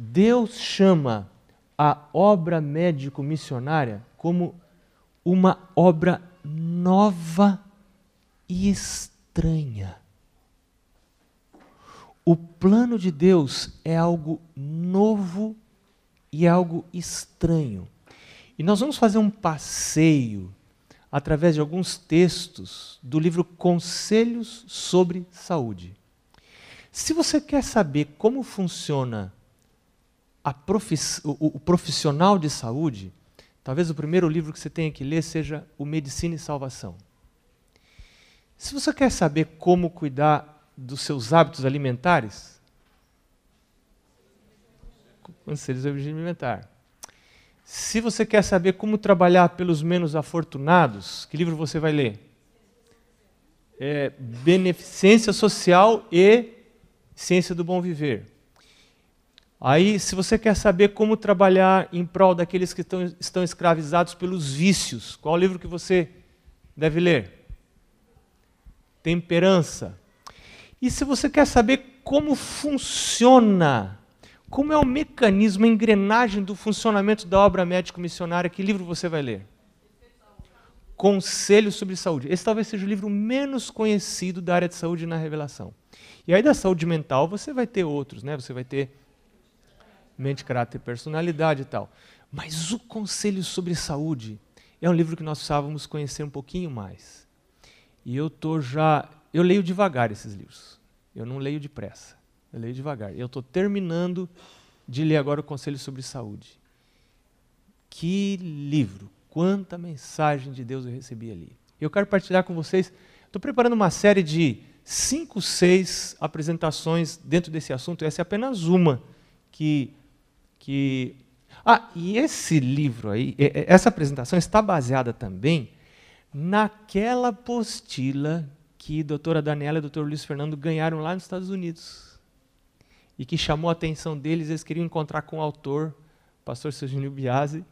Deus chama a obra médico-missionária como uma obra nova e estranha. O plano de Deus é algo novo e algo estranho. E nós vamos fazer um passeio através de alguns textos do livro Conselhos sobre Saúde. Se você quer saber como funciona o, o profissional de saúde, talvez o primeiro livro que você tenha que ler seja O Medicina e Salvação. Se você quer saber como cuidar dos seus hábitos alimentares, Conselhos sobre higiene alimentar. Se você quer saber como trabalhar pelos menos afortunados, que livro você vai ler? É, Beneficência Social e Ciência do Bom Viver. Aí, se você quer saber como trabalhar em prol daqueles que estão, estão escravizados pelos vícios, qual o livro que você deve ler? Temperança. E se você quer saber como funciona, como é o mecanismo, a engrenagem do funcionamento da obra médico-missionária, que livro você vai ler? Conselho sobre Saúde. Esse talvez seja o livro menos conhecido da área de saúde na revelação. E aí da saúde mental você vai ter outros, né? Você vai ter mente, caráter personalidade e tal. Mas o Conselho sobre Saúde é um livro que nós precisávamos conhecer um pouquinho mais. E eu tô já, eu leio devagar esses livros. Eu não leio depressa. Eu leio devagar. Eu estou terminando de ler agora o Conselho sobre Saúde. Que livro! Quanta mensagem de Deus eu recebi ali. Eu quero partilhar com vocês. Estou preparando uma série de cinco, seis apresentações dentro desse assunto. Essa é apenas uma que. Que... Ah, e esse livro aí, essa apresentação está baseada também naquela apostila que a doutora Daniela e o doutor Luiz Fernando ganharam lá nos Estados Unidos. E que chamou a atenção deles, eles queriam encontrar com o autor, o pastor Serginho Biasi.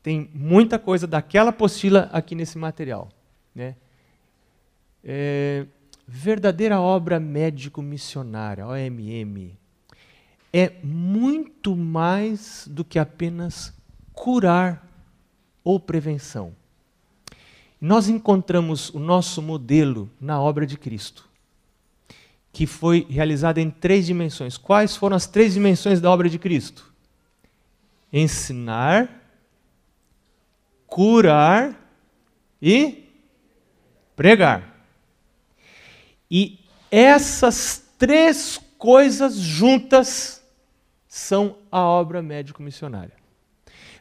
Tem muita coisa daquela apostila aqui nesse material. Né? É, verdadeira obra médico-missionária, OMM, é muito mais do que apenas curar ou prevenção. Nós encontramos o nosso modelo na obra de Cristo, que foi realizada em três dimensões. Quais foram as três dimensões da obra de Cristo? Ensinar, curar e pregar. E essas três coisas juntas são a obra médico-missionária.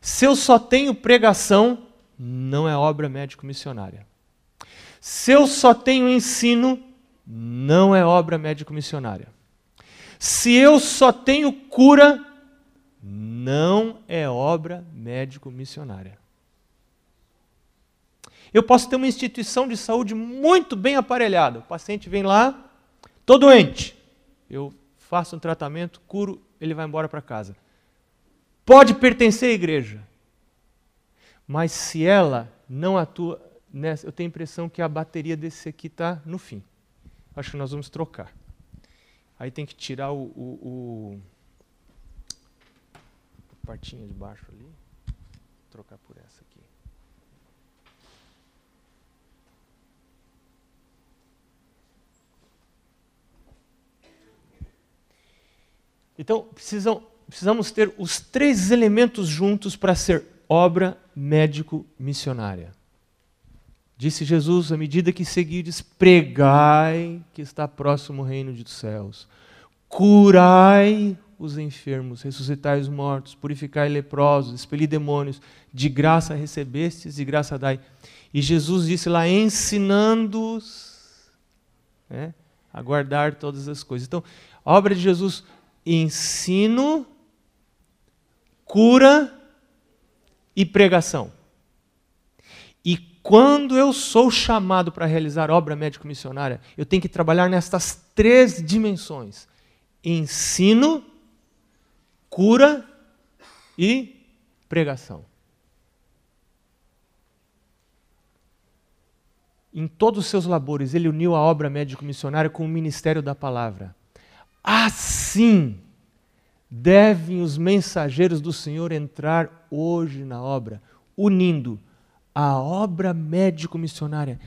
Se eu só tenho pregação, não é obra médico-missionária. Se eu só tenho ensino, não é obra médico-missionária. Se eu só tenho cura, não é obra médico-missionária. Eu posso ter uma instituição de saúde muito bem aparelhada. O paciente vem lá, estou doente. Eu faço um tratamento, curo, ele vai embora para casa. Pode pertencer à igreja. Mas se ela não atua nessa, eu tenho a impressão que a bateria desse aqui está no fim. Acho que nós vamos trocar. Aí tem que tirar o, o, o partinha de baixo ali, trocar por essa aqui. Então, precisam, precisamos ter os três elementos juntos para ser obra médico-missionária. Disse Jesus, à medida que seguides, pregai que está próximo o reino dos céus. Curai os enfermos, ressuscitai os mortos, purificai leprosos, expeli demônios, de graça recebestes e graça dai. E Jesus disse lá, ensinando-os né, a guardar todas as coisas. Então, a obra de Jesus, ensino, cura e pregação. E quando eu sou chamado para realizar obra médico-missionária, eu tenho que trabalhar nestas três dimensões: ensino, cura e pregação. Em todos os seus labores, ele uniu a obra médico-missionária com o ministério da palavra. Assim, devem os mensageiros do Senhor entrar hoje na obra, unindo a obra médico-missionária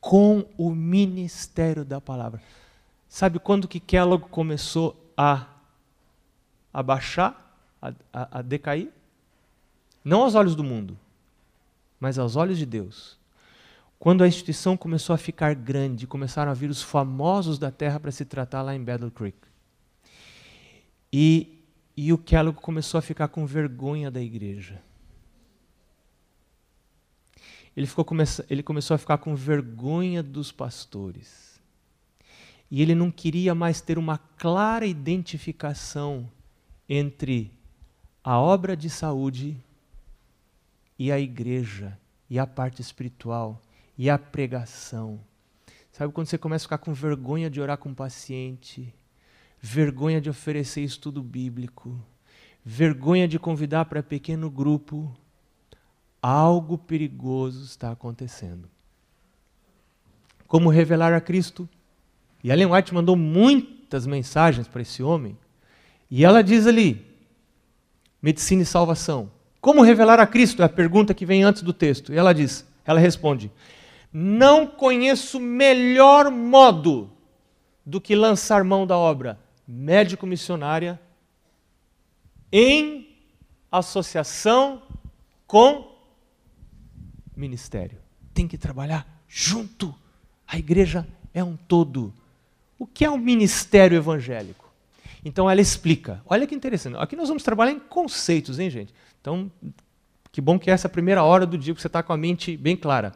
com o ministério da palavra. Sabe quando que Kellogg começou a abaixar, a, a, a decair? Não aos olhos do mundo, mas aos olhos de Deus. Quando a instituição começou a ficar grande, começaram a vir os famosos da terra para se tratar lá em Battle Creek. E, e o Kellogg começou a ficar com vergonha da igreja. Ele, ficou, ele começou a ficar com vergonha dos pastores. E ele não queria mais ter uma clara identificação entre a obra de saúde e a igreja, e a parte espiritual, e a pregação. Sabe quando você começa a ficar com vergonha de orar com o paciente, vergonha de oferecer estudo bíblico, vergonha de convidar para pequeno grupo, algo perigoso está acontecendo. Como revelar a Cristo? E Ellen White mandou muitas mensagens para esse homem, e ela diz ali: medicina e salvação. Como revelar a Cristo? É a pergunta que vem antes do texto. E ela diz, ela responde: Não conheço melhor modo do que lançar mão da obra médico-missionária em associação com ministério. Tem que trabalhar junto. A igreja é um todo. O que é um ministério evangélico? Então ela explica. Olha que interessante. Aqui nós vamos trabalhar em conceitos, hein, gente? Então, que bom que é essa primeira hora do dia que você está com a mente bem clara.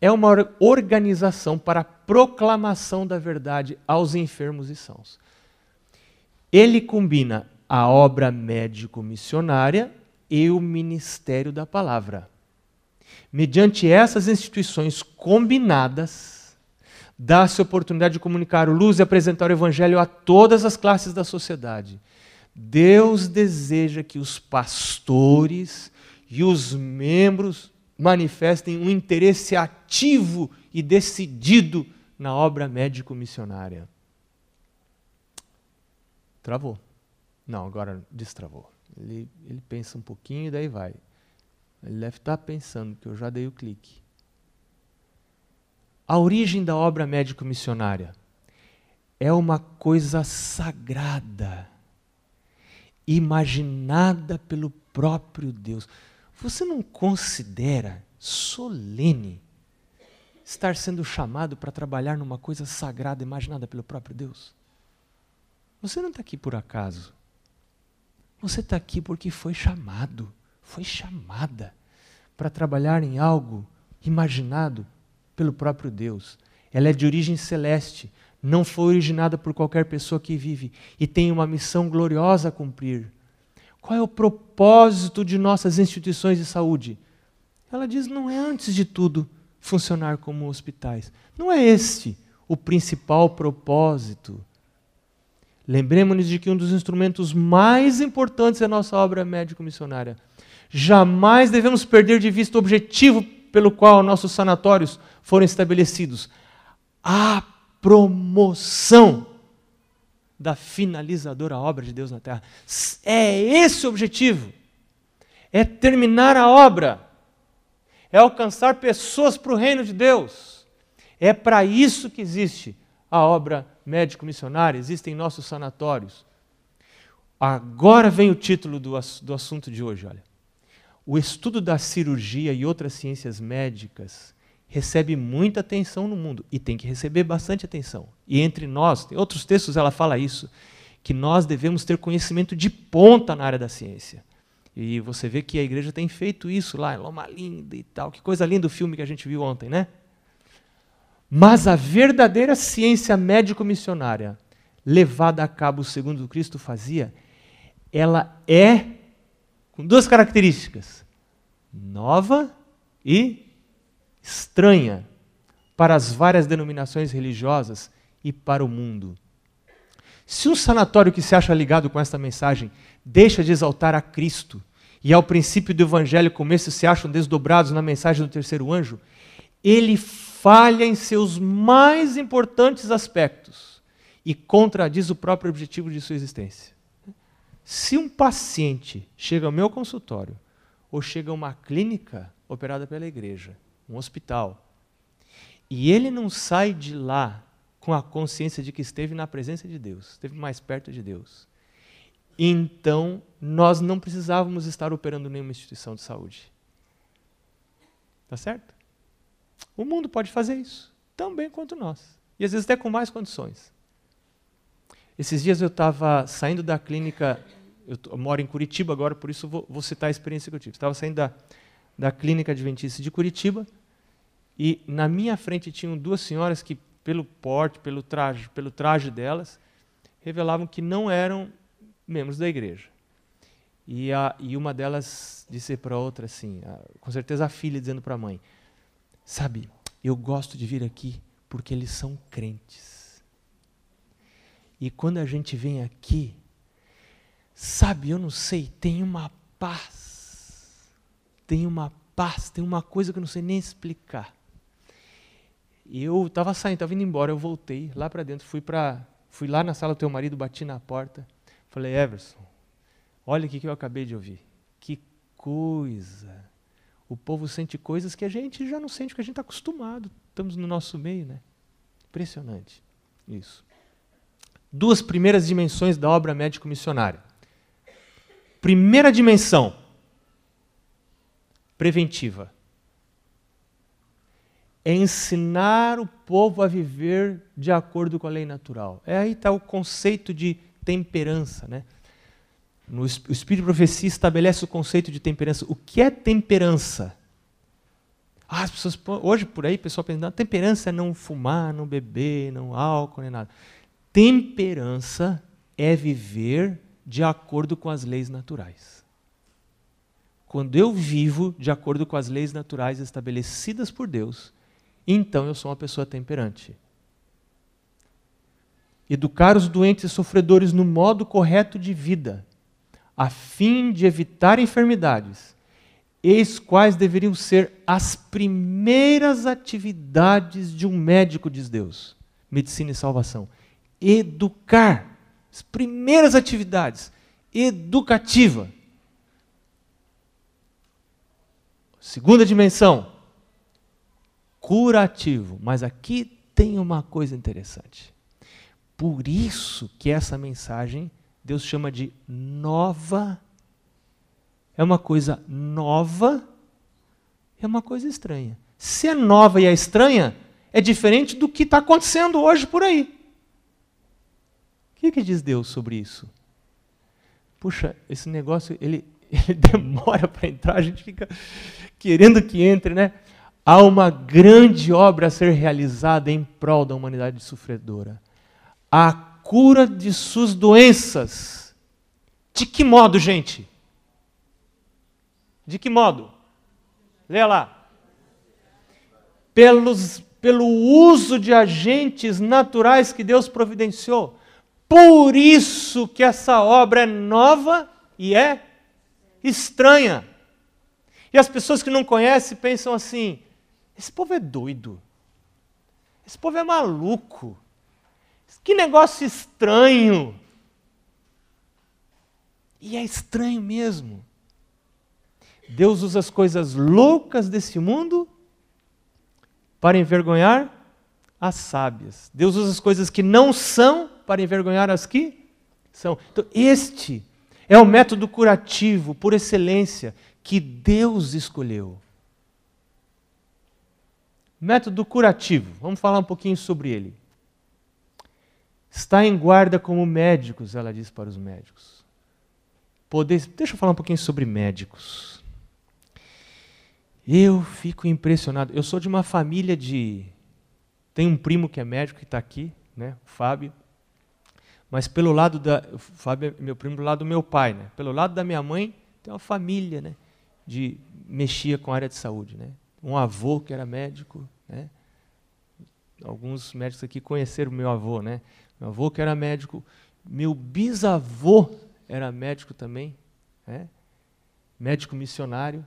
É uma organização para a proclamação da verdade aos enfermos e sãos. Ele combina a obra médico-missionária e o ministério da palavra. Mediante essas instituições combinadas, dá-se oportunidade de comunicar luz e apresentar o evangelho a todas as classes da sociedade Deus deseja que os pastores e os membros manifestem um interesse ativo e decidido na obra médico-missionária. Travou. Não, agora destravou. Ele, ele pensa um pouquinho e daí vai. Ele deve estar pensando, que eu já dei o clique. A origem da obra médico-missionária é uma coisa sagrada imaginada pelo próprio Deus. Você não considera solene estar sendo chamado para trabalhar numa coisa sagrada imaginada pelo próprio Deus? Você não está aqui por acaso. Você está aqui porque foi chamado, foi chamada para trabalhar em algo imaginado pelo próprio Deus. Ela é de origem celeste, não foi originada por qualquer pessoa que vive e tem uma missão gloriosa a cumprir. Qual é o propósito de nossas instituições de saúde? Ela diz: não é antes de tudo funcionar como hospitais. Não é este o principal propósito. Lembremos-nos de que um dos instrumentos mais importantes da nossa obra médico-missionária. Jamais devemos perder de vista o objetivo pelo qual nossos sanatórios foram estabelecidos: a promoção da finalizadora obra de Deus na terra. É esse o objetivo. É terminar a obra. É alcançar pessoas para o reino de Deus. É para isso que existe a obra médico-missionária, existem nossos sanatórios. Agora vem o título do, do assunto de hoje, olha. O estudo da cirurgia e outras ciências médicas recebe muita atenção no mundo e tem que receber bastante atenção. E entre nós, em outros textos ela fala isso, que nós devemos ter conhecimento de ponta na área da ciência. E você vê que a igreja tem feito isso lá, em Loma Linda e tal. Que coisa linda o filme que a gente viu ontem, né? Mas a verdadeira ciência médico-missionária, levada a cabo segundo Cristo fazia, ela é com duas características: nova e estranha para as várias denominações religiosas e para o mundo. Se um sanatório que se acha ligado com esta mensagem deixa de exaltar a Cristo e ao princípio do evangelho como esses se acham desdobrados na mensagem do terceiro anjo, ele falha em seus mais importantes aspectos e contradiz o próprio objetivo de sua existência. Se um paciente chega ao meu consultório ou chega a uma clínica operada pela igreja, um hospital, e ele não sai de lá com a consciência de que esteve na presença de Deus, esteve mais perto de Deus, então nós não precisávamos estar operando nenhuma instituição de saúde. Tá certo? O mundo pode fazer isso, tão bem quanto nós. E às vezes até com mais condições. Esses dias eu estava saindo da clínica, eu, eu, moro em Curitiba agora, por isso vou, vou citar a experiência que eu tive. Estava saindo da, da clínica adventista de Curitiba, e na minha frente tinham duas senhoras que, pelo porte, pelo traje, pelo traje delas, revelavam que não eram membros da igreja. E, a, e uma delas disse para a outra assim, a, com certeza a filha dizendo para a mãe: Sabe, eu gosto de vir aqui porque eles são crentes. E quando a gente vem aqui, sabe, eu não sei, tem uma paz. Tem uma paz, tem uma coisa que eu não sei nem explicar. E eu estava saindo, estava indo embora, eu voltei lá para dentro, fui para, fui lá na sala do teu marido, bati na porta, falei, Everson, olha o que eu acabei de ouvir. Que coisa! O povo sente coisas que a gente já não sente, porque a gente está acostumado. Estamos no nosso meio, né? Impressionante. Isso. Duas primeiras dimensões da obra médico-missionária. Primeira dimensão, preventiva é ensinar o povo a viver de acordo com a lei natural. É aí está o conceito de temperança. Né? No, o Espírito de Profecia estabelece o conceito de temperança. O que é temperança? Ah, as pessoas, hoje por aí, o pessoal pensa, temperança é não fumar, não beber, não álcool, nem nada. Temperança é viver de acordo com as leis naturais. Quando eu vivo de acordo com as leis naturais estabelecidas por Deus, então eu sou uma pessoa temperante. Educar os doentes e sofredores no modo correto de vida, a fim de evitar enfermidades, eis quais deveriam ser as primeiras atividades de um médico, diz Deus. Medicina e salvação. Educar. As primeiras atividades. Educativa. Segunda dimensão, curativo. Mas aqui tem uma coisa interessante. Por isso que essa mensagem Deus chama de nova. É uma coisa nova, é uma coisa estranha. Se é nova e é estranha, é diferente do que está acontecendo hoje por aí. O que, que diz Deus sobre isso? Puxa, esse negócio ele, ele demora para entrar, a gente fica querendo que entre, né? há uma grande obra a ser realizada em prol da humanidade sofredora. A cura de suas doenças. De que modo, gente? De que modo? Leia lá. Pelos, pelo uso de agentes naturais que Deus providenciou. Por isso que essa obra é nova e é estranha. E as pessoas que não conhecem pensam assim: esse povo é doido. Esse povo é maluco. Que negócio estranho. E é estranho mesmo. Deus usa as coisas loucas desse mundo para envergonhar as sábias. Deus usa as coisas que não são para envergonhar as que são. Então, este é o método curativo por excelência que Deus escolheu. Método curativo, vamos falar um pouquinho sobre ele. Está em guarda como médicos, ela diz para os médicos. Poder, deixa eu falar um pouquinho sobre médicos. Eu fico impressionado. Eu sou de uma família de. Tem um primo que é médico que está aqui, né, o Fábio. Mas pelo lado da. O Fábio é meu primo do lado do meu pai, né? Pelo lado da minha mãe, tem uma família, né? De mexia com a área de saúde, né? um avô que era médico. Né? Alguns médicos aqui conheceram meu avô, né? Meu avô que era médico, meu bisavô era médico também, né? médico missionário.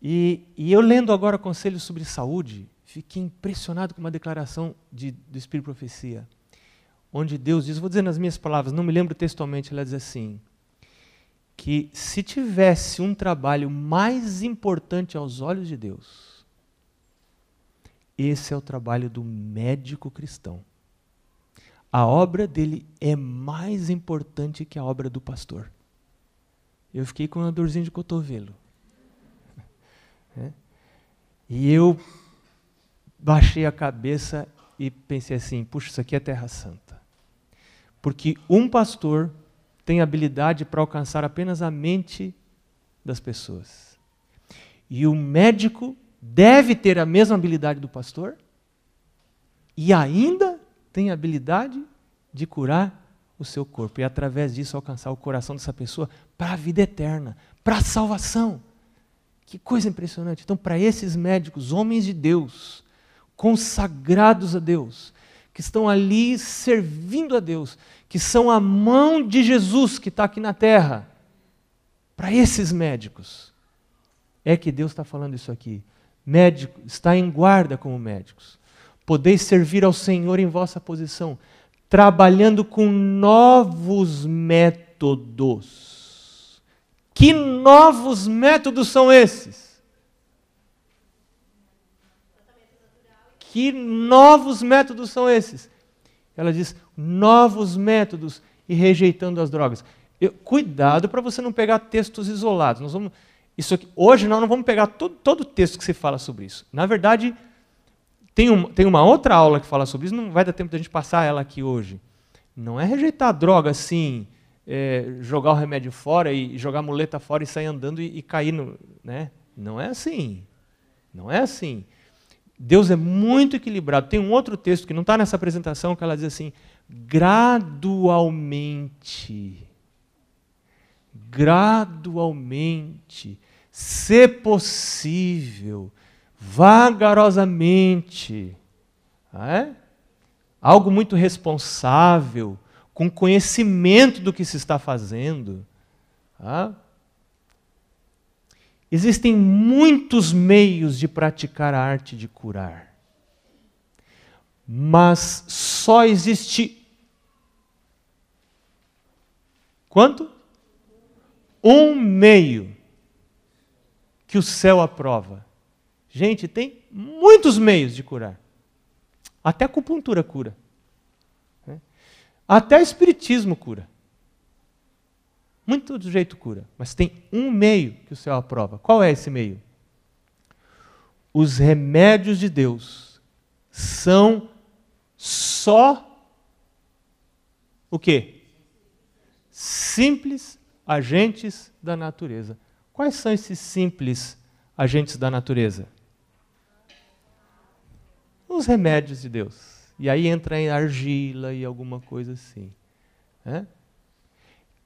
E, e, eu lendo agora conselhos sobre saúde, fiquei impressionado com uma declaração de, do Espírito Profecia, onde Deus diz, vou dizer nas minhas palavras, não me lembro textualmente, ela diz assim, que se tivesse um trabalho mais importante aos olhos de Deus, esse é o trabalho do médico cristão. A obra dele é mais importante que a obra do pastor. Eu fiquei com uma dorzinha de cotovelo. É. E eu baixei a cabeça e pensei assim: puxa, isso aqui é Terra Santa. Porque um pastor tem habilidade para alcançar apenas a mente das pessoas. E o médico deve ter a mesma habilidade do pastor e ainda tem a habilidade de curar o seu corpo e através disso alcançar o coração dessa pessoa para a vida eterna, para a salvação. Que coisa impressionante. Então, para esses médicos, homens de Deus, consagrados a Deus, que estão ali servindo a Deus, que são a mão de Jesus que está aqui na terra. Para esses médicos, é que Deus está falando isso aqui. Médico, está em guarda como médicos. Podeis servir ao Senhor em vossa posição, trabalhando com novos métodos. Que novos métodos são esses? Que novos métodos são esses? Ela diz: novos métodos e rejeitando as drogas. Eu, cuidado para você não pegar textos isolados. Nós vamos, isso aqui, hoje nós não vamos pegar todo, todo o texto que se fala sobre isso. Na verdade, tem, um, tem uma outra aula que fala sobre isso, não vai dar tempo de a gente passar ela aqui hoje. Não é rejeitar a droga assim, é, jogar o remédio fora e jogar a muleta fora e sair andando e, e cair no. Né? Não é assim. Não é assim. Deus é muito equilibrado. Tem um outro texto que não está nessa apresentação que ela diz assim: gradualmente, gradualmente, se possível, vagarosamente. É? Algo muito responsável, com conhecimento do que se está fazendo. Ah? Existem muitos meios de praticar a arte de curar, mas só existe quanto? Um meio que o céu aprova. Gente, tem muitos meios de curar. Até acupuntura cura. Né? Até espiritismo cura. Muito do jeito cura, mas tem um meio que o céu aprova. Qual é esse meio? Os remédios de Deus são só o quê? Simples agentes da natureza. Quais são esses simples agentes da natureza? Os remédios de Deus. E aí entra em argila e alguma coisa assim. É?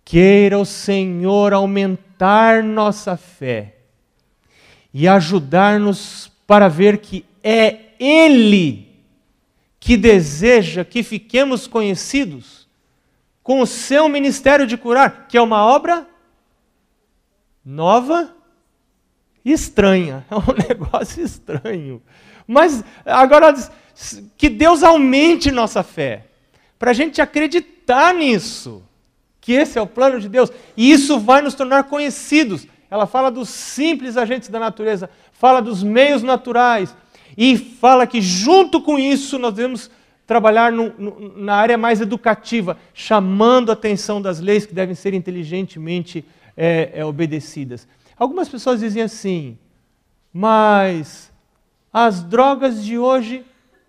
Queira o Senhor aumentar nossa fé e ajudar-nos para ver que é Ele que deseja que fiquemos conhecidos com o seu ministério de curar, que é uma obra nova e estranha. É um negócio estranho. Mas agora, que Deus aumente nossa fé, para a gente acreditar nisso que esse é o plano de Deus, e isso vai nos tornar conhecidos. Ela fala dos simples agentes da natureza, fala dos meios naturais, e fala que junto com isso nós devemos trabalhar no, no, na área mais educativa, chamando a atenção das leis que devem ser inteligentemente é, é, obedecidas. Algumas pessoas dizem assim, mas as drogas de hoje,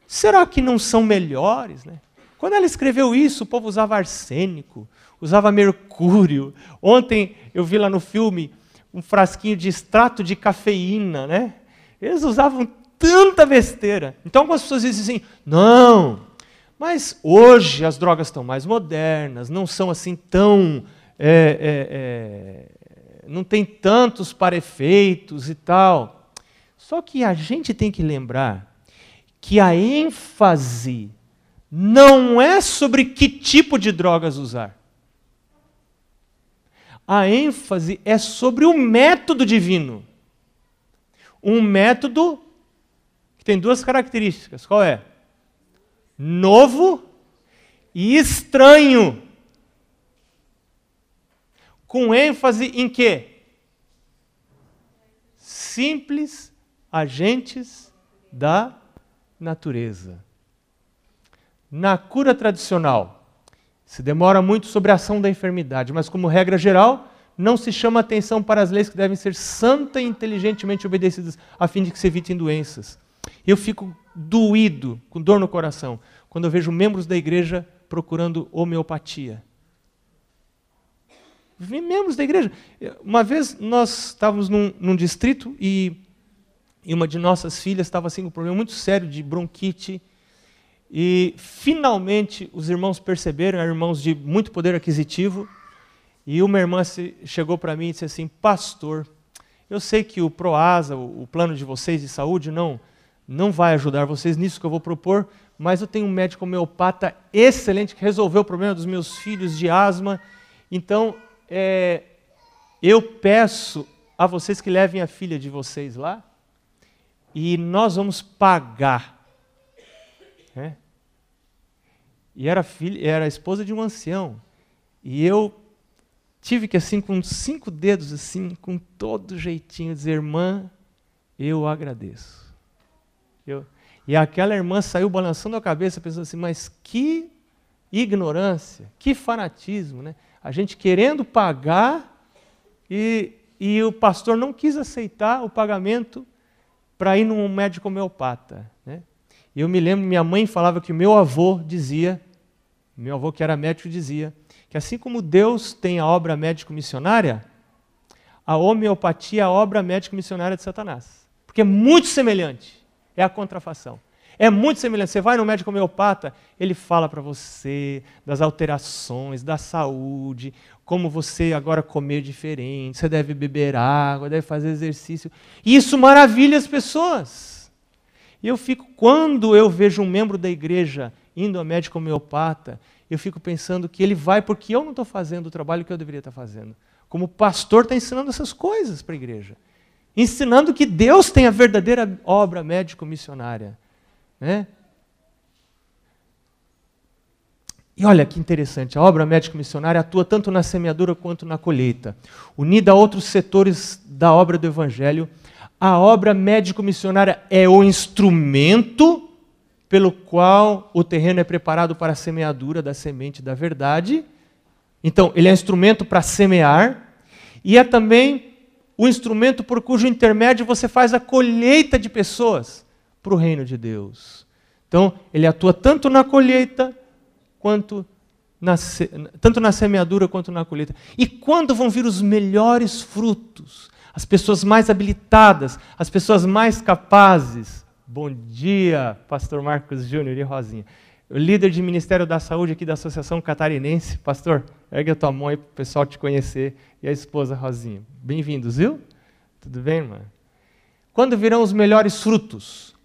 será que não são melhores? Né? Quando ela escreveu isso, o povo usava arsênico, usava mercúrio. Ontem eu vi lá no filme um frasquinho de extrato de cafeína, né? Eles usavam tanta besteira. Então algumas pessoas dizem assim: não, mas hoje as drogas estão mais modernas, não são assim tão. É, é, é, não tem tantos para-efeitos e tal. Só que a gente tem que lembrar que a ênfase não é sobre que tipo de drogas usar a ênfase é sobre o método divino. Um método que tem duas características. Qual é? Novo e estranho. Com ênfase em quê? Simples agentes da natureza. Na cura tradicional, se demora muito sobre a ação da enfermidade, mas como regra geral, não se chama atenção para as leis que devem ser santa e inteligentemente obedecidas, a fim de que se evitem doenças. Eu fico doído, com dor no coração, quando eu vejo membros da igreja procurando homeopatia. Membros da igreja. Uma vez nós estávamos num, num distrito e, e uma de nossas filhas estava assim com um problema muito sério de bronquite. E finalmente os irmãos perceberam, eram irmãos de muito poder aquisitivo, e uma irmã chegou para mim e disse assim: Pastor, eu sei que o Proasa, o plano de vocês de saúde, não, não vai ajudar vocês nisso que eu vou propor, mas eu tenho um médico homeopata excelente que resolveu o problema dos meus filhos de asma. Então, é, eu peço a vocês que levem a filha de vocês lá e nós vamos pagar. É? E era, filha, era esposa de um ancião. E eu tive que, assim, com cinco dedos, assim, com todo jeitinho, dizer, irmã, eu agradeço. Eu, e aquela irmã saiu balançando a cabeça, pensando assim, mas que ignorância, que fanatismo, né? A gente querendo pagar e, e o pastor não quis aceitar o pagamento para ir num médico homeopata. Né? E eu me lembro, minha mãe falava que meu avô dizia, meu avô que era médico dizia, que assim como Deus tem a obra médico-missionária, a homeopatia é a obra médico-missionária de Satanás. Porque é muito semelhante. É a contrafação. É muito semelhante. Você vai no médico homeopata, ele fala para você das alterações, da saúde, como você agora comer diferente, você deve beber água, deve fazer exercício. Isso maravilha as pessoas. E eu fico, quando eu vejo um membro da igreja indo ao médico homeopata, eu fico pensando que ele vai porque eu não estou fazendo o trabalho que eu deveria estar fazendo. Como pastor está ensinando essas coisas para a igreja. Ensinando que Deus tem a verdadeira obra médico-missionária. Né? E olha que interessante, a obra médico-missionária atua tanto na semeadura quanto na colheita. Unida a outros setores da obra do Evangelho, a obra médico-missionária é o instrumento pelo qual o terreno é preparado para a semeadura da semente da verdade. Então, ele é instrumento para semear e é também o instrumento por cujo intermédio você faz a colheita de pessoas para o reino de Deus. Então, ele atua tanto na colheita quanto na, tanto na semeadura quanto na colheita. E quando vão vir os melhores frutos? As pessoas mais habilitadas, as pessoas mais capazes, Bom dia, pastor Marcos Júnior e Rosinha. O líder de Ministério da Saúde aqui da Associação Catarinense. Pastor, ergue a tua mão aí para o pessoal te conhecer. E a esposa Rosinha. Bem-vindos, viu? Tudo bem, irmã? Quando virão os melhores frutos?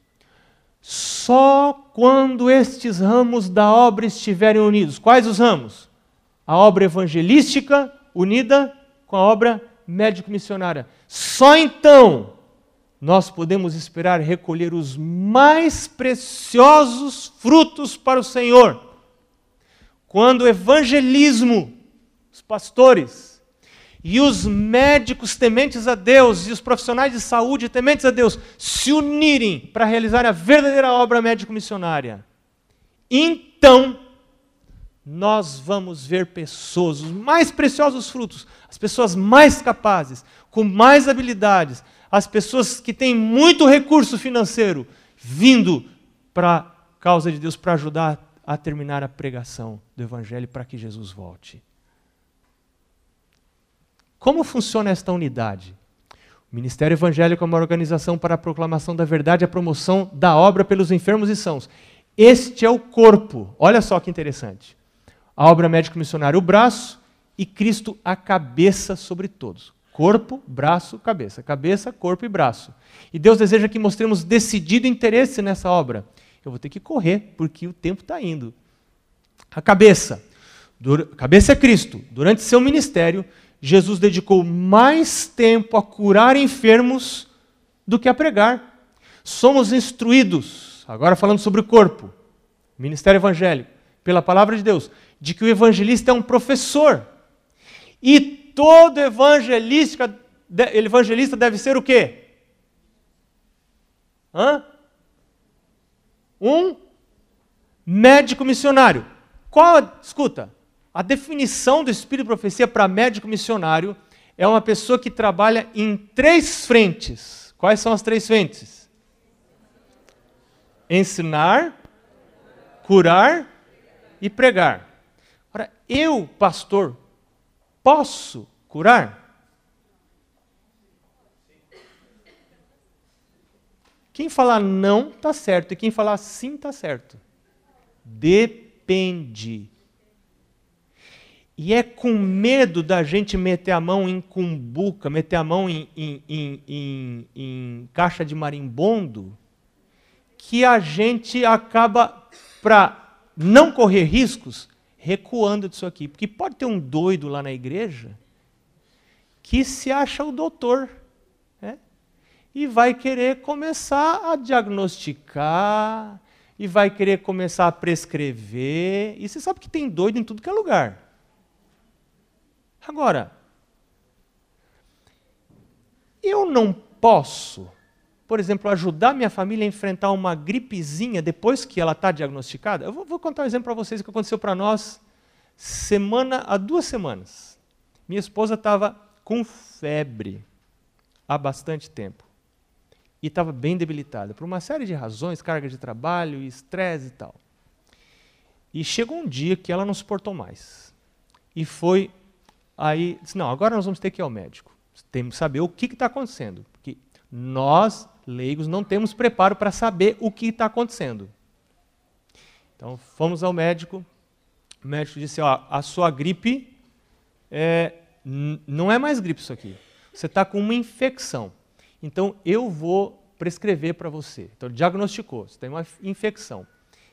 Só quando estes ramos da obra estiverem unidos. Quais os ramos? A obra evangelística unida com a obra médico-missionária. Só então nós podemos esperar recolher os mais preciosos frutos para o Senhor. Quando o evangelismo, os pastores e os médicos tementes a Deus e os profissionais de saúde tementes a Deus se unirem para realizar a verdadeira obra médico-missionária, então nós vamos ver pessoas, os mais preciosos frutos, as pessoas mais capazes, com mais habilidades, as pessoas que têm muito recurso financeiro vindo para a causa de Deus para ajudar a terminar a pregação do Evangelho para que Jesus volte. Como funciona esta unidade? O Ministério Evangélico é uma organização para a proclamação da verdade e a promoção da obra pelos enfermos e sãos. Este é o corpo. Olha só que interessante. A obra médico-missionária, o braço, e Cristo, a cabeça sobre todos. Corpo, braço, cabeça. Cabeça, corpo e braço. E Deus deseja que mostremos decidido interesse nessa obra. Eu vou ter que correr, porque o tempo está indo. A cabeça. A cabeça é Cristo. Durante seu ministério, Jesus dedicou mais tempo a curar enfermos do que a pregar. Somos instruídos, agora falando sobre o corpo, ministério evangélico, pela palavra de Deus, de que o evangelista é um professor. E todo evangelista, evangelista deve ser o quê? Hã? Um médico missionário. Qual, escuta, a definição do espírito de profecia para médico missionário é uma pessoa que trabalha em três frentes. Quais são as três frentes? Ensinar, curar e pregar. Ora, eu, pastor, posso curar? Quem falar não está certo e quem falar sim está certo. Depende. E é com medo da gente meter a mão em cumbuca, meter a mão em, em, em, em caixa de marimbondo, que a gente acaba, para não correr riscos, recuando disso aqui. Porque pode ter um doido lá na igreja que se acha o doutor né? e vai querer começar a diagnosticar, e vai querer começar a prescrever. E você sabe que tem doido em tudo que é lugar. Agora, eu não posso, por exemplo, ajudar minha família a enfrentar uma gripezinha depois que ela está diagnosticada? Eu vou, vou, contar um exemplo para vocês que aconteceu para nós semana há duas semanas. Minha esposa estava com febre há bastante tempo e estava bem debilitada por uma série de razões, carga de trabalho, estresse e tal. E chegou um dia que ela não suportou mais e foi Aí disse: não, agora nós vamos ter que ir ao médico. Temos que saber o que está acontecendo. Porque nós, leigos, não temos preparo para saber o que está acontecendo. Então fomos ao médico. O médico disse: ó, a sua gripe é, não é mais gripe isso aqui. Você está com uma infecção. Então eu vou prescrever para você. Então diagnosticou, você tem uma infecção.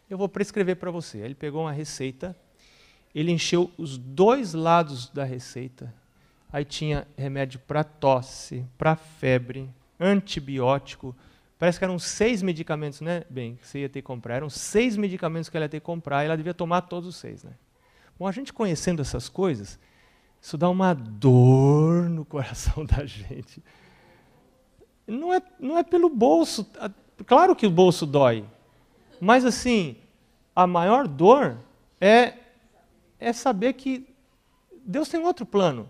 Eu vou prescrever para você. Ele pegou uma receita ele encheu os dois lados da receita. Aí tinha remédio para tosse, para febre, antibiótico. Parece que eram seis medicamentos, né? Bem, que você ia ter que comprar. Eram seis medicamentos que ela ia ter que comprar e ela devia tomar todos os seis, né? Bom, a gente conhecendo essas coisas, isso dá uma dor no coração da gente. Não é, não é pelo bolso. Claro que o bolso dói. Mas, assim, a maior dor é é saber que Deus tem outro plano.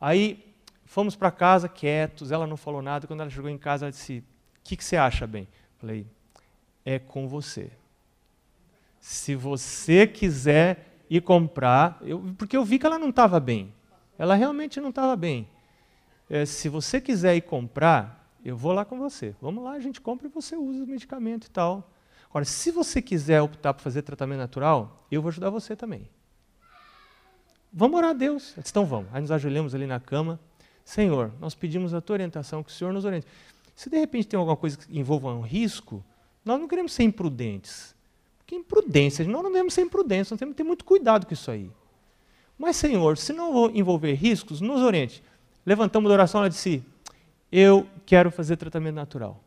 Aí fomos para casa quietos, ela não falou nada. Quando ela chegou em casa, ela disse: O que, que você acha, bem? Falei: É com você. Se você quiser ir comprar, eu, porque eu vi que ela não estava bem. Ela realmente não estava bem. É, se você quiser ir comprar, eu vou lá com você. Vamos lá, a gente compra e você usa o medicamento e tal. Agora, se você quiser optar por fazer tratamento natural, eu vou ajudar você também. Vamos orar a Deus. Então vamos. Aí nos ajoelhamos ali na cama. Senhor, nós pedimos a tua orientação, que o Senhor nos oriente. Se de repente tem alguma coisa que envolva um risco, nós não queremos ser imprudentes. Porque imprudência, nós não devemos ser imprudentes, nós temos que ter muito cuidado com isso aí. Mas, Senhor, se não envolver riscos, nos oriente. Levantamos a oração, ela disse: Eu quero fazer tratamento natural.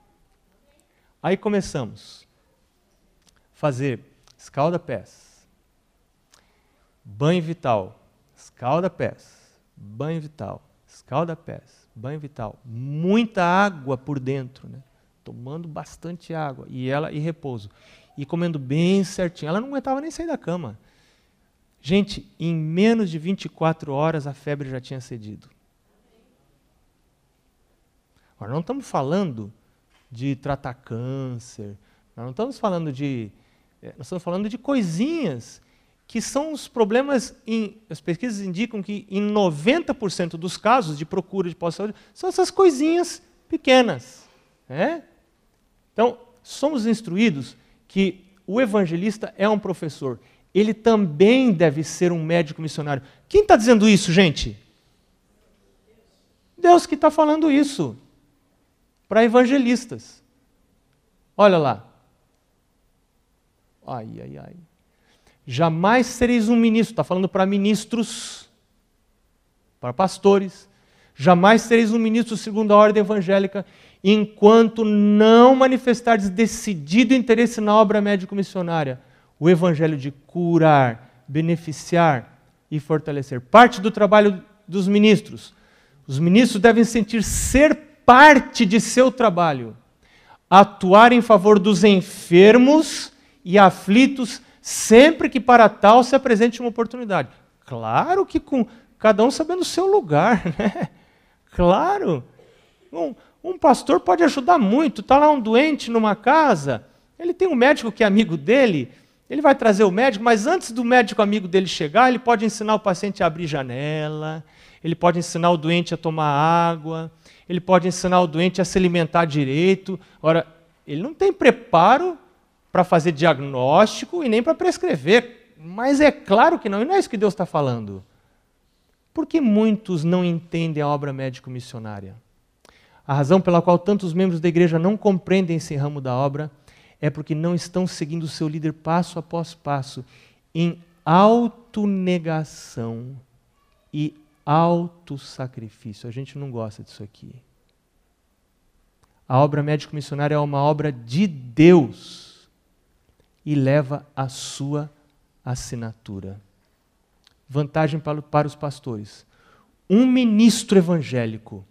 Aí começamos. Fazer escalda-pés, banho vital, escalda pés, banho vital, escalda pés, banho vital, muita água por dentro, né? tomando bastante água, e ela e repouso, e comendo bem certinho. Ela não aguentava nem sair da cama. Gente, em menos de 24 horas a febre já tinha cedido. Agora, não estamos falando de tratar câncer, nós não estamos falando de. Eh, nós estamos falando de coisinhas que são os problemas, em, as pesquisas indicam que em 90% dos casos de procura de pós-saúde são essas coisinhas pequenas. Né? Então, somos instruídos que o evangelista é um professor. Ele também deve ser um médico missionário. Quem está dizendo isso, gente? Deus que está falando isso para evangelistas. Olha lá. Ai, ai, ai. Jamais sereis um ministro, está falando para ministros, para pastores. Jamais sereis um ministro segundo a ordem evangélica, enquanto não manifestardes decidido interesse na obra médico-missionária, o evangelho de curar, beneficiar e fortalecer. Parte do trabalho dos ministros. Os ministros devem sentir ser parte de seu trabalho, atuar em favor dos enfermos e aflitos sempre que para tal se apresente uma oportunidade. Claro que com cada um sabendo o seu lugar, né? Claro. Um, um pastor pode ajudar muito. Está lá um doente numa casa, ele tem um médico que é amigo dele, ele vai trazer o médico, mas antes do médico amigo dele chegar, ele pode ensinar o paciente a abrir janela, ele pode ensinar o doente a tomar água, ele pode ensinar o doente a se alimentar direito. Ora, ele não tem preparo para fazer diagnóstico e nem para prescrever. Mas é claro que não, e não é isso que Deus está falando. Por que muitos não entendem a obra médico-missionária? A razão pela qual tantos membros da igreja não compreendem esse ramo da obra é porque não estão seguindo o seu líder passo após passo em autonegação e autossacrifício. A gente não gosta disso aqui. A obra médico-missionária é uma obra de Deus e leva a sua assinatura. Vantagem para, os pastores: um ministro evangélico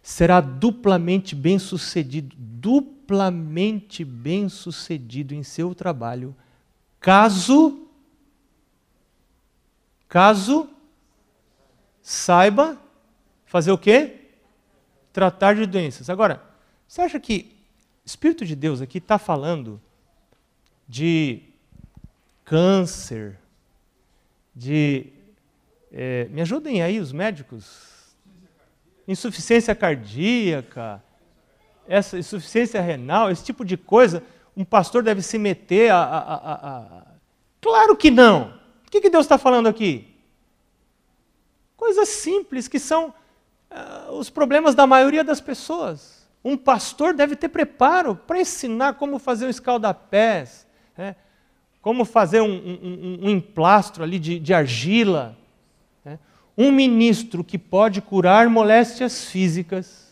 será duplamente bem-sucedido, duplamente bem-sucedido em seu trabalho, caso caso saiba fazer o quê? Tratar de doenças. Agora, você acha que o Espírito de Deus aqui está falando de câncer, de. É, me ajudem aí, os médicos. Insuficiência cardíaca, essa insuficiência renal, esse tipo de coisa, um pastor deve se meter a. a, a, a... Claro que não! O que, que Deus está falando aqui? Coisas simples que são uh, os problemas da maioria das pessoas. Um pastor deve ter preparo para ensinar como fazer um escaldapés, né? como fazer um, um, um emplastro ali de, de argila. Né? Um ministro que pode curar moléstias físicas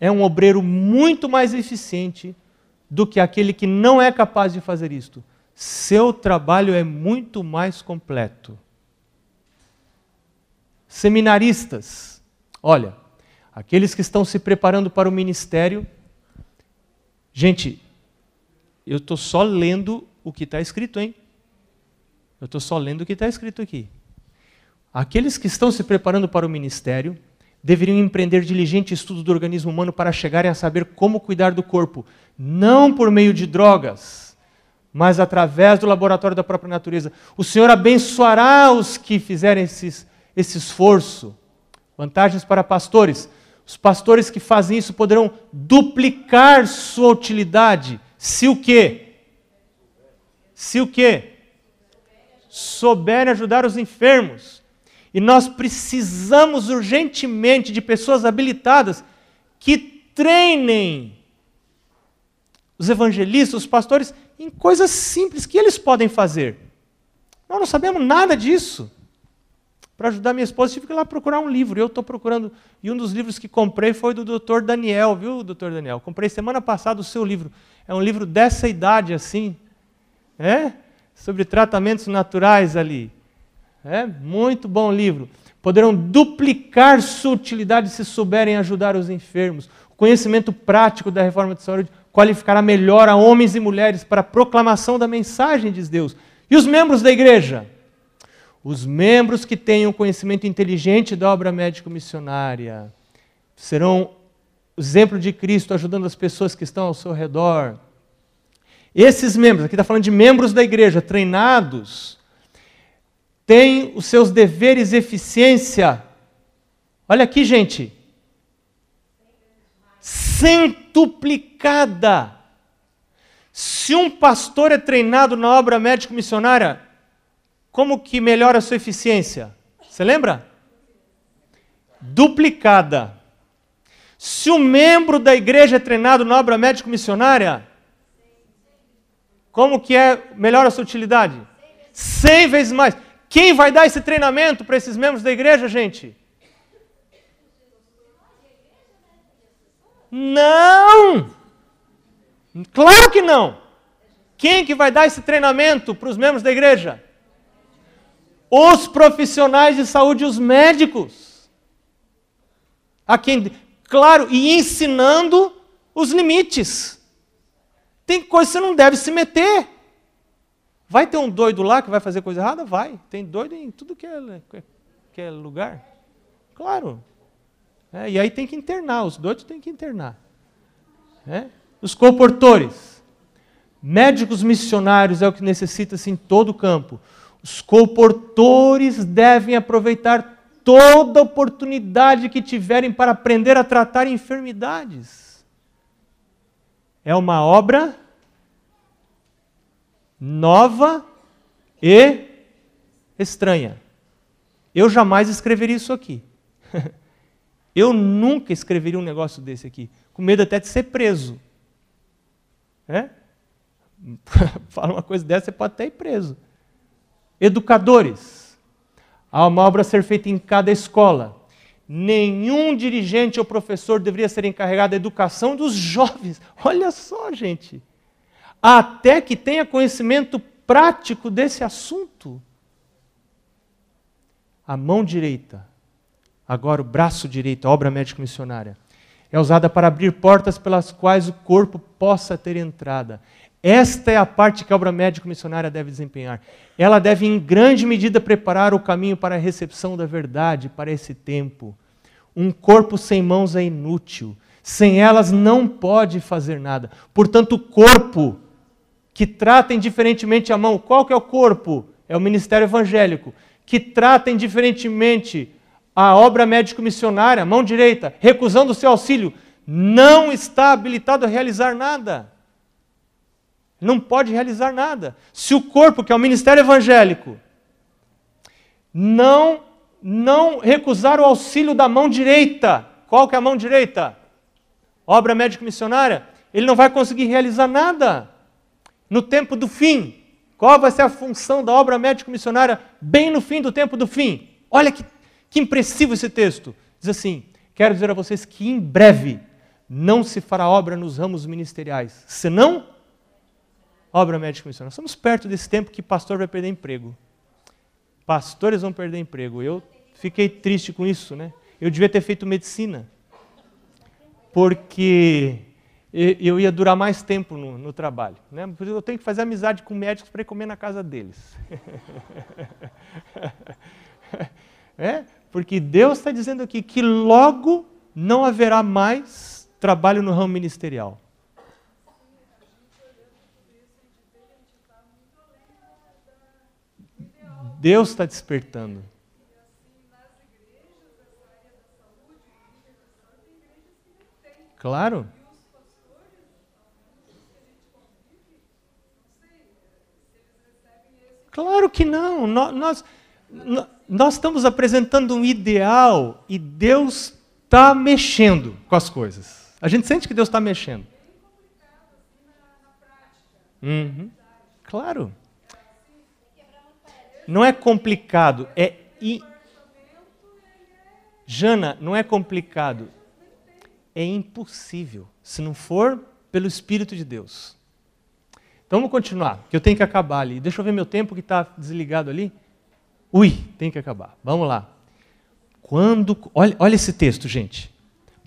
é um obreiro muito mais eficiente do que aquele que não é capaz de fazer isto. Seu trabalho é muito mais completo. Seminaristas, olha, aqueles que estão se preparando para o ministério, gente, eu estou só lendo o que está escrito, hein? Eu estou só lendo o que está escrito aqui. Aqueles que estão se preparando para o ministério deveriam empreender diligente estudo do organismo humano para chegarem a saber como cuidar do corpo, não por meio de drogas, mas através do laboratório da própria natureza. O Senhor abençoará os que fizerem esses, esse esforço. Vantagens para pastores. Os pastores que fazem isso poderão duplicar sua utilidade se o quê? Se o quê? Souberem ajudar os enfermos. E nós precisamos urgentemente de pessoas habilitadas que treinem os evangelistas, os pastores, em coisas simples que eles podem fazer. Nós não sabemos nada disso. Para ajudar minha esposa, tive que ir lá procurar um livro. Eu estou procurando. E um dos livros que comprei foi do Dr. Daniel, viu, Dr. Daniel? Comprei semana passada o seu livro. É um livro dessa idade, assim. É? Sobre tratamentos naturais ali. É? Muito bom livro. Poderão duplicar sua utilidade se souberem ajudar os enfermos. O conhecimento prático da reforma de saúde qualificará melhor a homens e mulheres para a proclamação da mensagem de Deus. E os membros da igreja? Os membros que tenham conhecimento inteligente da obra médico-missionária serão exemplo de Cristo ajudando as pessoas que estão ao seu redor. Esses membros, aqui está falando de membros da igreja, treinados, têm os seus deveres eficiência. Olha aqui, gente. Centuplicada. Se um pastor é treinado na obra médico-missionária, como que melhora a sua eficiência? Você lembra? Duplicada. Se um membro da igreja é treinado na obra médico-missionária, como que é melhora a sua utilidade? Cem vezes mais. Quem vai dar esse treinamento para esses membros da igreja, gente? Não! Claro que não! Quem que vai dar esse treinamento para os membros da igreja? Os profissionais de saúde, os médicos. A quem, claro, e ensinando os limites. Tem coisa que você não deve se meter. Vai ter um doido lá que vai fazer coisa errada? Vai. Tem doido em tudo que é, que é lugar. Claro. É, e aí tem que internar, os doidos tem que internar. É? Os comportores. Médicos missionários é o que necessita-se em todo o campo. Os comportores devem aproveitar toda oportunidade que tiverem para aprender a tratar enfermidades. É uma obra nova e estranha. Eu jamais escreveria isso aqui. Eu nunca escreveria um negócio desse aqui, com medo até de ser preso. É? Fala uma coisa dessa, você pode até ir preso. Educadores. Há uma obra a ser feita em cada escola. Nenhum dirigente ou professor deveria ser encarregado da educação dos jovens. Olha só, gente até que tenha conhecimento prático desse assunto. A mão direita, agora o braço direito, a obra médica missionária, é usada para abrir portas pelas quais o corpo possa ter entrada. Esta é a parte que a obra médico missionária deve desempenhar. Ela deve, em grande medida, preparar o caminho para a recepção da verdade para esse tempo. Um corpo sem mãos é inútil. Sem elas não pode fazer nada. Portanto, o corpo que trata indiferentemente a mão. Qual que é o corpo? É o ministério evangélico. Que trata indiferentemente a obra médico-missionária, mão direita, recusando o seu auxílio, não está habilitado a realizar nada. Não pode realizar nada. Se o corpo, que é o ministério evangélico, não não recusar o auxílio da mão direita, qual que é a mão direita? Obra médico-missionária, ele não vai conseguir realizar nada no tempo do fim. Qual vai ser a função da obra médico-missionária bem no fim do tempo do fim? Olha que, que impressivo esse texto. Diz assim: Quero dizer a vocês que em breve não se fará obra nos ramos ministeriais, senão obra médico-missionária. Estamos perto desse tempo que pastor vai perder emprego. Pastores vão perder emprego. Eu fiquei triste com isso, né? Eu devia ter feito medicina. Porque eu ia durar mais tempo no, no trabalho. Né? Eu tenho que fazer amizade com médicos para ir comer na casa deles. é? Porque Deus está dizendo aqui que logo não haverá mais trabalho no ramo ministerial. Deus está despertando. Claro. Claro que não. Nós, nós estamos apresentando um ideal e Deus está mexendo com as coisas. A gente sente que Deus está mexendo. Uhum. Claro. Não é complicado, é. I... Jana, não é complicado. É impossível, se não for pelo Espírito de Deus. Então vamos continuar, que eu tenho que acabar ali. Deixa eu ver meu tempo que está desligado ali. Ui, tem que acabar. Vamos lá. Quando, olha, olha esse texto, gente.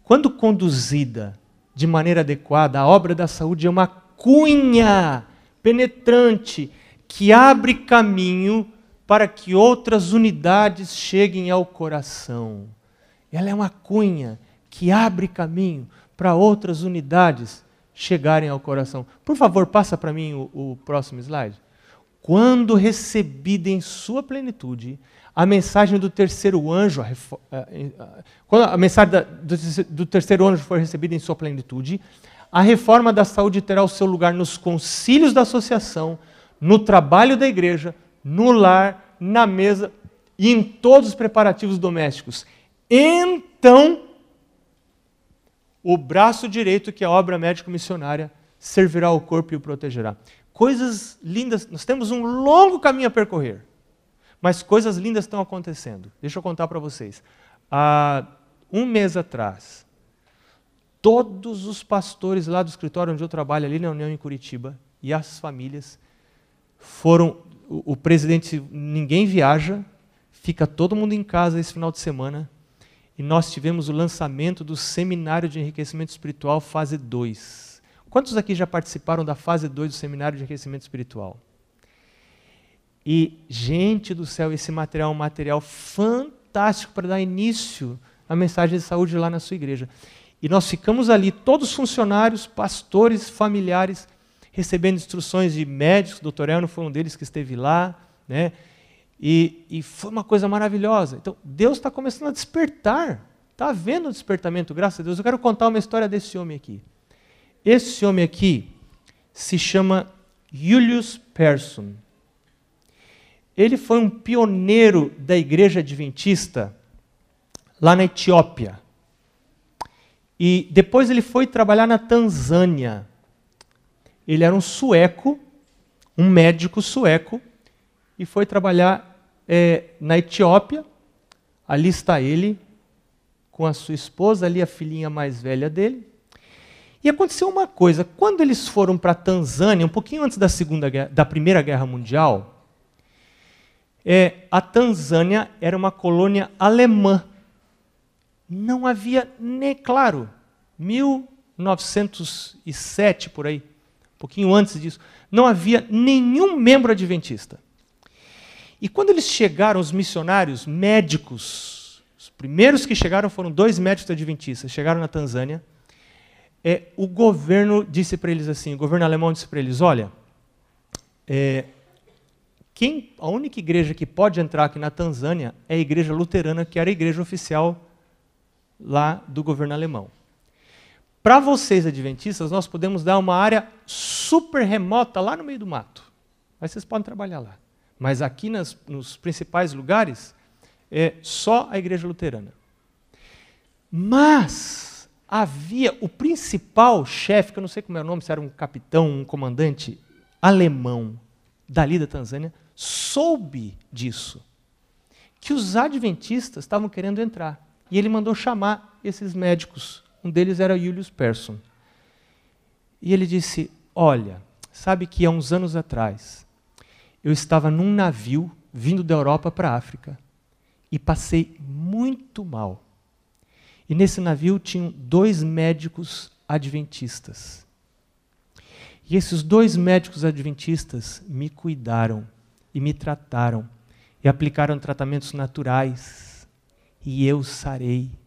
Quando conduzida de maneira adequada, a obra da saúde é uma cunha penetrante que abre caminho para que outras unidades cheguem ao coração. Ela é uma cunha que abre caminho para outras unidades chegarem ao coração. Por favor, passa para mim o, o próximo slide. Quando recebida em sua plenitude, a mensagem do terceiro anjo, quando a mensagem do terceiro anjo for recebida em sua plenitude, a reforma da saúde terá o seu lugar nos concílios da associação, no trabalho da igreja, no lar, na mesa e em todos os preparativos domésticos. Então, o braço direito, que é a obra médico-missionária, servirá ao corpo e o protegerá. Coisas lindas, nós temos um longo caminho a percorrer, mas coisas lindas estão acontecendo. Deixa eu contar para vocês. Há um mês atrás, todos os pastores lá do escritório onde eu trabalho, ali na União em Curitiba, e as famílias, foram. O, presidente, ninguém viaja, fica todo mundo em casa esse final de semana. E nós tivemos o lançamento do Seminário de Enriquecimento Espiritual, fase 2. Quantos aqui já participaram da fase 2 do Seminário de Enriquecimento Espiritual? E, gente do céu, esse material é um material fantástico para dar início à mensagem de saúde lá na sua igreja. E nós ficamos ali, todos funcionários, pastores, familiares, recebendo instruções de médicos, o doutor Elno foi um deles que esteve lá, né? E, e foi uma coisa maravilhosa. Então, Deus está começando a despertar, está havendo um despertamento, graças a Deus. Eu quero contar uma história desse homem aqui. Esse homem aqui se chama Julius Persson. Ele foi um pioneiro da igreja adventista lá na Etiópia. E depois ele foi trabalhar na Tanzânia. Ele era um sueco, um médico sueco, e foi trabalhar é, na Etiópia. Ali está ele, com a sua esposa, ali a filhinha mais velha dele. E aconteceu uma coisa: quando eles foram para a Tanzânia, um pouquinho antes da, segunda, da Primeira Guerra Mundial, é, a Tanzânia era uma colônia alemã não havia nem, claro, 1907 por aí, pouquinho antes disso, não havia nenhum membro adventista. E quando eles chegaram, os missionários médicos, os primeiros que chegaram foram dois médicos adventistas, chegaram na Tanzânia. É, o governo disse para eles assim, o governo alemão disse para eles, olha, é, quem, a única igreja que pode entrar aqui na Tanzânia é a igreja luterana, que era a igreja oficial lá do governo alemão. Para vocês adventistas, nós podemos dar uma área super remota lá no meio do mato. Mas vocês podem trabalhar lá. Mas aqui nas, nos principais lugares, é só a igreja luterana. Mas havia o principal chefe, que eu não sei como é o nome, se era um capitão, um comandante alemão dali da Tanzânia, soube disso. Que os adventistas estavam querendo entrar. E ele mandou chamar esses médicos. Um deles era Julius Persson. E ele disse: Olha, sabe que há uns anos atrás eu estava num navio vindo da Europa para a África e passei muito mal. E nesse navio tinham dois médicos adventistas. E esses dois médicos adventistas me cuidaram e me trataram e aplicaram tratamentos naturais e eu sarei.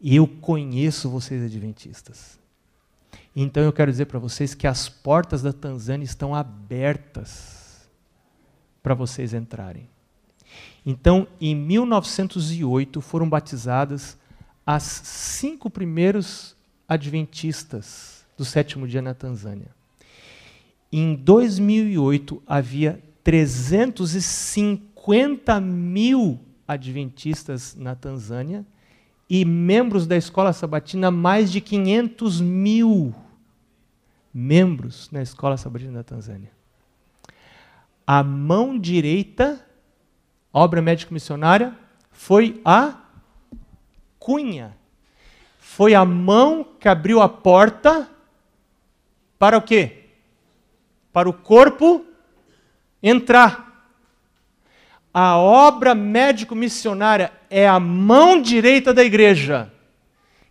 Eu conheço vocês adventistas. Então eu quero dizer para vocês que as portas da Tanzânia estão abertas para vocês entrarem. Então, em 1908 foram batizadas as cinco primeiros adventistas do sétimo dia na Tanzânia. Em 2008 havia 350 mil adventistas na Tanzânia e membros da escola sabatina, mais de 500 mil membros na escola sabatina da Tanzânia. A mão direita, obra médico-missionária, foi a cunha. Foi a mão que abriu a porta para o quê? Para o corpo entrar. A obra médico-missionária é a mão direita da igreja,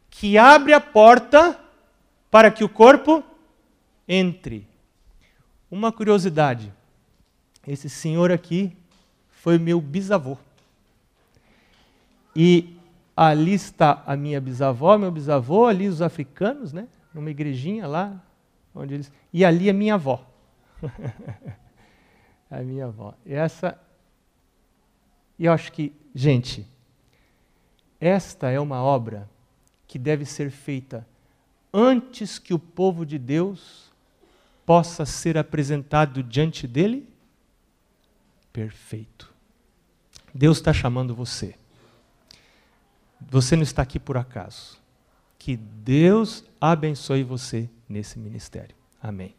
que abre a porta para que o corpo entre. Uma curiosidade: esse senhor aqui foi meu bisavô. E ali está a minha bisavó, meu bisavô, ali os africanos, né? Numa igrejinha lá, onde eles. E ali a minha avó. a minha avó. E essa e eu acho que, gente, esta é uma obra que deve ser feita antes que o povo de Deus possa ser apresentado diante dele perfeito. Deus está chamando você. Você não está aqui por acaso. Que Deus abençoe você nesse ministério. Amém.